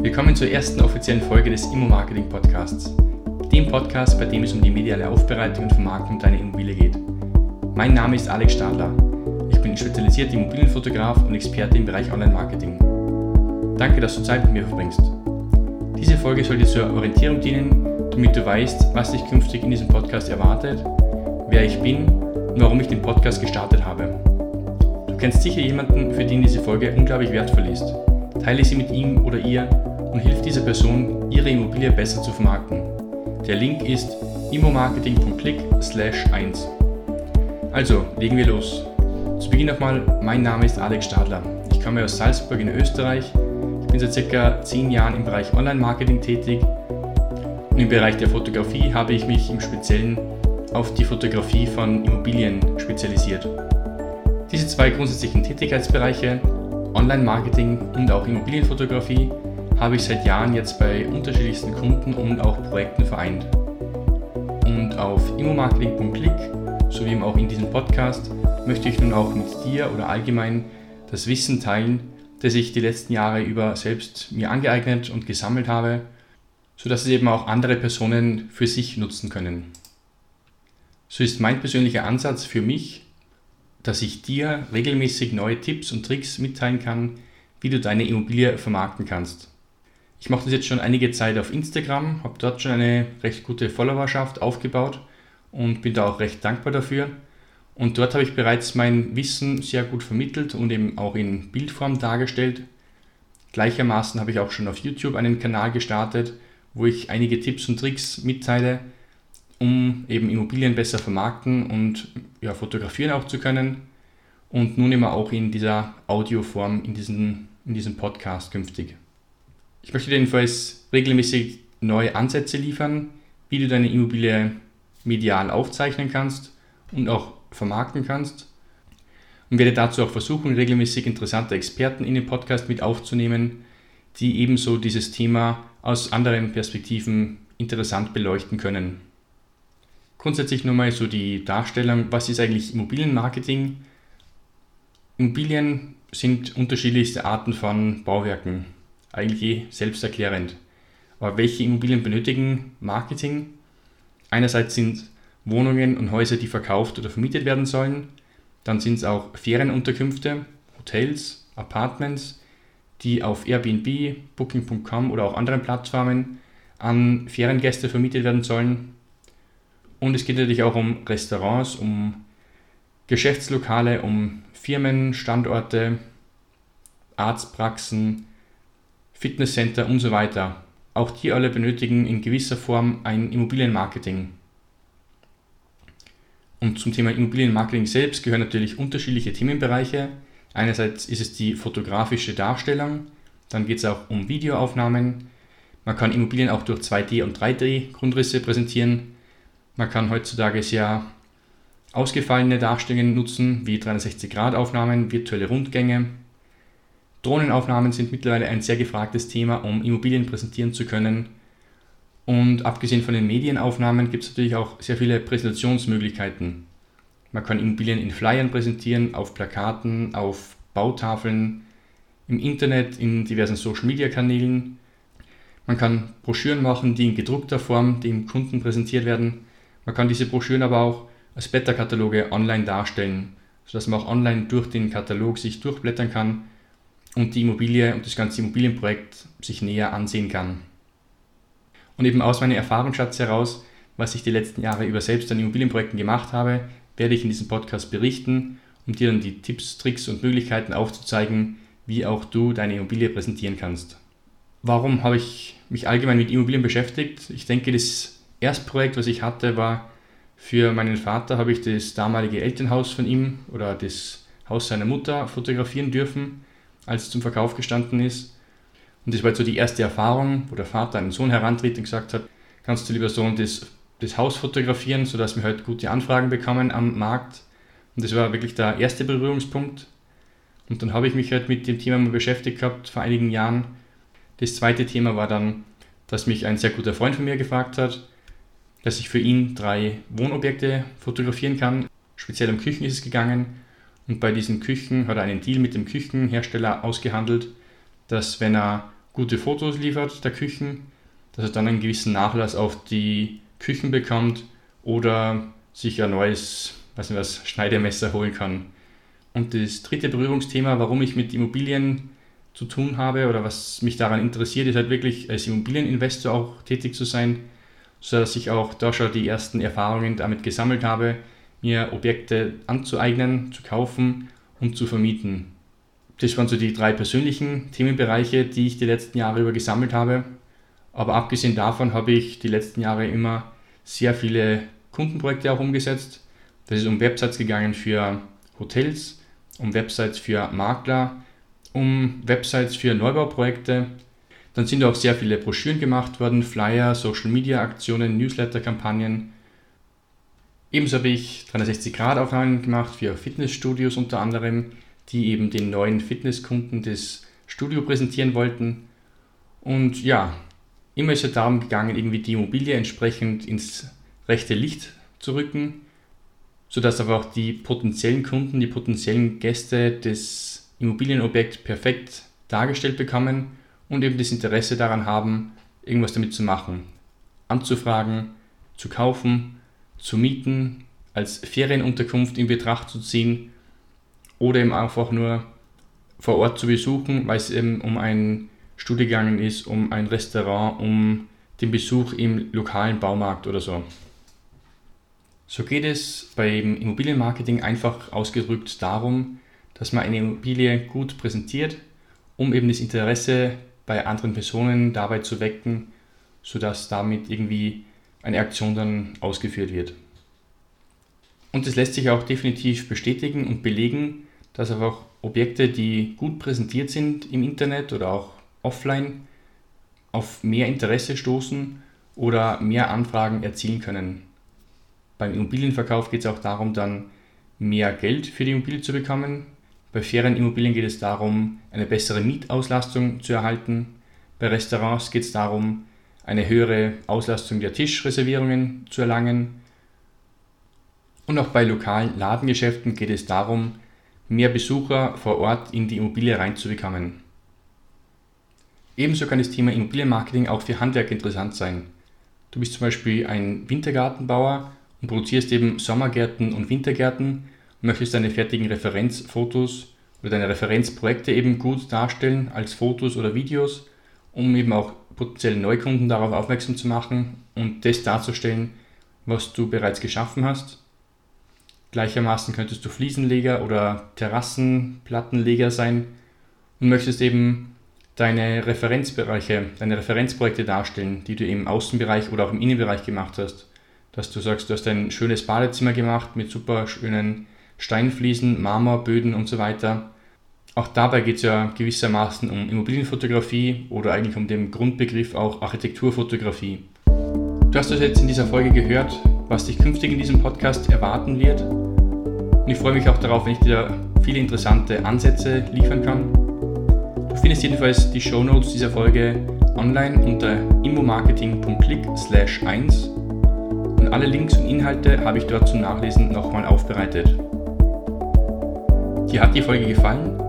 Willkommen zur ersten offiziellen Folge des Immo-Marketing Podcasts, dem Podcast, bei dem es um die mediale Aufbereitung und Vermarktung deiner Immobilie geht. Mein Name ist Alex Stadler. Ich bin spezialisierter Immobilienfotograf und Experte im Bereich Online-Marketing. Danke, dass du Zeit mit mir verbringst. Diese Folge soll dir zur Orientierung dienen, damit du weißt, was dich künftig in diesem Podcast erwartet, wer ich bin und warum ich den Podcast gestartet habe. Du kennst sicher jemanden, für den diese Folge unglaublich wertvoll ist. Teile sie mit ihm oder ihr und hilf dieser Person, ihre Immobilie besser zu vermarkten. Der Link ist immomarketing.click 1. Also, legen wir los. Zu Beginn nochmal, mein Name ist Alex Stadler. Ich komme aus Salzburg in Österreich. Ich bin seit circa 10 Jahren im Bereich Online-Marketing tätig und im Bereich der Fotografie habe ich mich im Speziellen auf die Fotografie von Immobilien spezialisiert. Diese zwei grundsätzlichen Tätigkeitsbereiche, Online-Marketing und auch Immobilienfotografie, habe ich seit Jahren jetzt bei unterschiedlichsten Kunden und auch Projekten vereint. Und auf immomarketing.click sowie auch in diesem Podcast möchte ich nun auch mit dir oder allgemein das Wissen teilen, das ich die letzten Jahre über selbst mir angeeignet und gesammelt habe, sodass es eben auch andere Personen für sich nutzen können. So ist mein persönlicher Ansatz für mich, dass ich dir regelmäßig neue Tipps und Tricks mitteilen kann, wie du deine Immobilie vermarkten kannst. Ich mache das jetzt schon einige Zeit auf Instagram, habe dort schon eine recht gute Followerschaft aufgebaut und bin da auch recht dankbar dafür. Und dort habe ich bereits mein Wissen sehr gut vermittelt und eben auch in Bildform dargestellt. Gleichermaßen habe ich auch schon auf YouTube einen Kanal gestartet, wo ich einige Tipps und Tricks mitteile, um eben Immobilien besser vermarkten und ja, fotografieren auch zu können. Und nun immer auch in dieser Audioform, in, diesen, in diesem Podcast künftig. Ich möchte dir jedenfalls regelmäßig neue Ansätze liefern, wie du deine Immobilie medial aufzeichnen kannst und auch vermarkten kannst. Und werde dazu auch versuchen, regelmäßig interessante Experten in den Podcast mit aufzunehmen, die ebenso dieses Thema aus anderen Perspektiven interessant beleuchten können. Grundsätzlich nochmal so die Darstellung, was ist eigentlich Immobilienmarketing? Immobilien sind unterschiedlichste Arten von Bauwerken eigentlich eh selbsterklärend. Aber welche Immobilien benötigen Marketing? Einerseits sind Wohnungen und Häuser, die verkauft oder vermietet werden sollen. Dann sind es auch Ferienunterkünfte, Hotels, Apartments, die auf Airbnb, Booking.com oder auch anderen Plattformen an Feriengäste vermietet werden sollen. Und es geht natürlich auch um Restaurants, um Geschäftslokale, um Firmen, Standorte, Arztpraxen, Fitnesscenter und so weiter. Auch die alle benötigen in gewisser Form ein Immobilienmarketing. Und zum Thema Immobilienmarketing selbst gehören natürlich unterschiedliche Themenbereiche. Einerseits ist es die fotografische Darstellung, dann geht es auch um Videoaufnahmen. Man kann Immobilien auch durch 2D- und 3D-Grundrisse präsentieren. Man kann heutzutage sehr ausgefallene Darstellungen nutzen, wie 360-Grad-Aufnahmen, virtuelle Rundgänge, Drohnenaufnahmen sind mittlerweile ein sehr gefragtes Thema, um Immobilien präsentieren zu können. Und abgesehen von den Medienaufnahmen gibt es natürlich auch sehr viele Präsentationsmöglichkeiten. Man kann Immobilien in Flyern präsentieren, auf Plakaten, auf Bautafeln, im Internet, in diversen Social-Media-Kanälen. Man kann Broschüren machen, die in gedruckter Form dem Kunden präsentiert werden. Man kann diese Broschüren aber auch als Beta-Kataloge online darstellen, sodass man auch online durch den Katalog sich durchblättern kann und die Immobilie und das ganze Immobilienprojekt sich näher ansehen kann. Und eben aus meinem Erfahrungsschatz heraus, was ich die letzten Jahre über selbst an Immobilienprojekten gemacht habe, werde ich in diesem Podcast berichten, um dir dann die Tipps, Tricks und Möglichkeiten aufzuzeigen, wie auch du deine Immobilie präsentieren kannst. Warum habe ich mich allgemein mit Immobilien beschäftigt? Ich denke, das erste Projekt, was ich hatte, war für meinen Vater, habe ich das damalige Elternhaus von ihm oder das Haus seiner Mutter fotografieren dürfen als es zum Verkauf gestanden ist. Und das war jetzt so die erste Erfahrung, wo der Vater den Sohn herantritt und gesagt hat, kannst du lieber Sohn das, das Haus fotografieren, sodass wir halt gute Anfragen bekommen am Markt. Und das war wirklich der erste Berührungspunkt. Und dann habe ich mich halt mit dem Thema mal beschäftigt gehabt vor einigen Jahren. Das zweite Thema war dann, dass mich ein sehr guter Freund von mir gefragt hat, dass ich für ihn drei Wohnobjekte fotografieren kann. Speziell um Küchen ist es gegangen. Und bei diesen Küchen hat er einen Deal mit dem Küchenhersteller ausgehandelt, dass wenn er gute Fotos liefert der Küchen, dass er dann einen gewissen Nachlass auf die Küchen bekommt oder sich ein neues, weiß nicht was, Schneidemesser holen kann. Und das dritte Berührungsthema, warum ich mit Immobilien zu tun habe oder was mich daran interessiert, ist halt wirklich als Immobilieninvestor auch tätig zu sein, sodass ich auch da schon die ersten Erfahrungen damit gesammelt habe, mir Objekte anzueignen, zu kaufen und zu vermieten. Das waren so die drei persönlichen Themenbereiche, die ich die letzten Jahre über gesammelt habe. Aber abgesehen davon habe ich die letzten Jahre immer sehr viele Kundenprojekte auch umgesetzt. Das ist um Websites gegangen für Hotels, um Websites für Makler, um Websites für Neubauprojekte. Dann sind auch sehr viele Broschüren gemacht worden, Flyer, Social Media Aktionen, Newsletter-Kampagnen. Ebenso habe ich 360-Grad-Aufnahmen gemacht für Fitnessstudios unter anderem, die eben den neuen Fitnesskunden das Studio präsentieren wollten. Und ja, immer ist es darum gegangen, irgendwie die Immobilie entsprechend ins rechte Licht zu rücken, sodass aber auch die potenziellen Kunden, die potenziellen Gäste das Immobilienobjekt perfekt dargestellt bekommen und eben das Interesse daran haben, irgendwas damit zu machen. Anzufragen, zu kaufen, zu mieten, als Ferienunterkunft in Betracht zu ziehen oder eben einfach nur vor Ort zu besuchen, weil es eben um ein Studie gegangen ist, um ein Restaurant, um den Besuch im lokalen Baumarkt oder so. So geht es beim Immobilienmarketing einfach ausgedrückt darum, dass man eine Immobilie gut präsentiert, um eben das Interesse bei anderen Personen dabei zu wecken, sodass damit irgendwie eine Aktion dann ausgeführt wird. Und es lässt sich auch definitiv bestätigen und belegen, dass einfach Objekte, die gut präsentiert sind im Internet oder auch offline, auf mehr Interesse stoßen oder mehr Anfragen erzielen können. Beim Immobilienverkauf geht es auch darum, dann mehr Geld für die Immobilie zu bekommen. Bei fairen Immobilien geht es darum, eine bessere Mietauslastung zu erhalten. Bei Restaurants geht es darum, eine höhere Auslastung der Tischreservierungen zu erlangen. Und auch bei lokalen Ladengeschäften geht es darum, mehr Besucher vor Ort in die Immobilie reinzubekommen. Ebenso kann das Thema Immobilienmarketing auch für Handwerk interessant sein. Du bist zum Beispiel ein Wintergartenbauer und produzierst eben Sommergärten und Wintergärten und möchtest deine fertigen Referenzfotos oder deine Referenzprojekte eben gut darstellen als Fotos oder Videos, um eben auch potenzielle Neukunden darauf aufmerksam zu machen und das darzustellen, was du bereits geschaffen hast Gleichermaßen könntest du Fliesenleger oder Terrassenplattenleger sein und möchtest eben deine Referenzbereiche, deine Referenzprojekte darstellen, die du im Außenbereich oder auch im Innenbereich gemacht hast. Dass du sagst, du hast ein schönes Badezimmer gemacht mit super schönen Steinfliesen, Marmorböden und so weiter. Auch dabei geht es ja gewissermaßen um Immobilienfotografie oder eigentlich um den Grundbegriff auch Architekturfotografie. Du hast das jetzt in dieser Folge gehört, was dich künftig in diesem Podcast erwarten wird. Und ich freue mich auch darauf, wenn ich dir viele interessante Ansätze liefern kann. Du findest jedenfalls die Show Notes dieser Folge online unter immomarketing.click slash 1 und alle Links und Inhalte habe ich dort zum Nachlesen nochmal aufbereitet. Dir hat die Folge gefallen?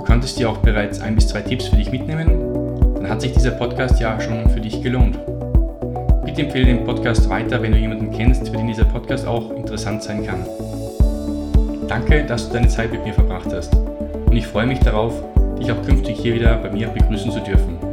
Du konntest dir auch bereits ein bis zwei Tipps für dich mitnehmen? Dann hat sich dieser Podcast ja schon für dich gelohnt. Bitte empfehle den Podcast weiter, wenn du jemanden kennst, für den dieser Podcast auch interessant sein kann. Danke, dass du deine Zeit mit mir verbracht hast und ich freue mich darauf, dich auch künftig hier wieder bei mir begrüßen zu dürfen.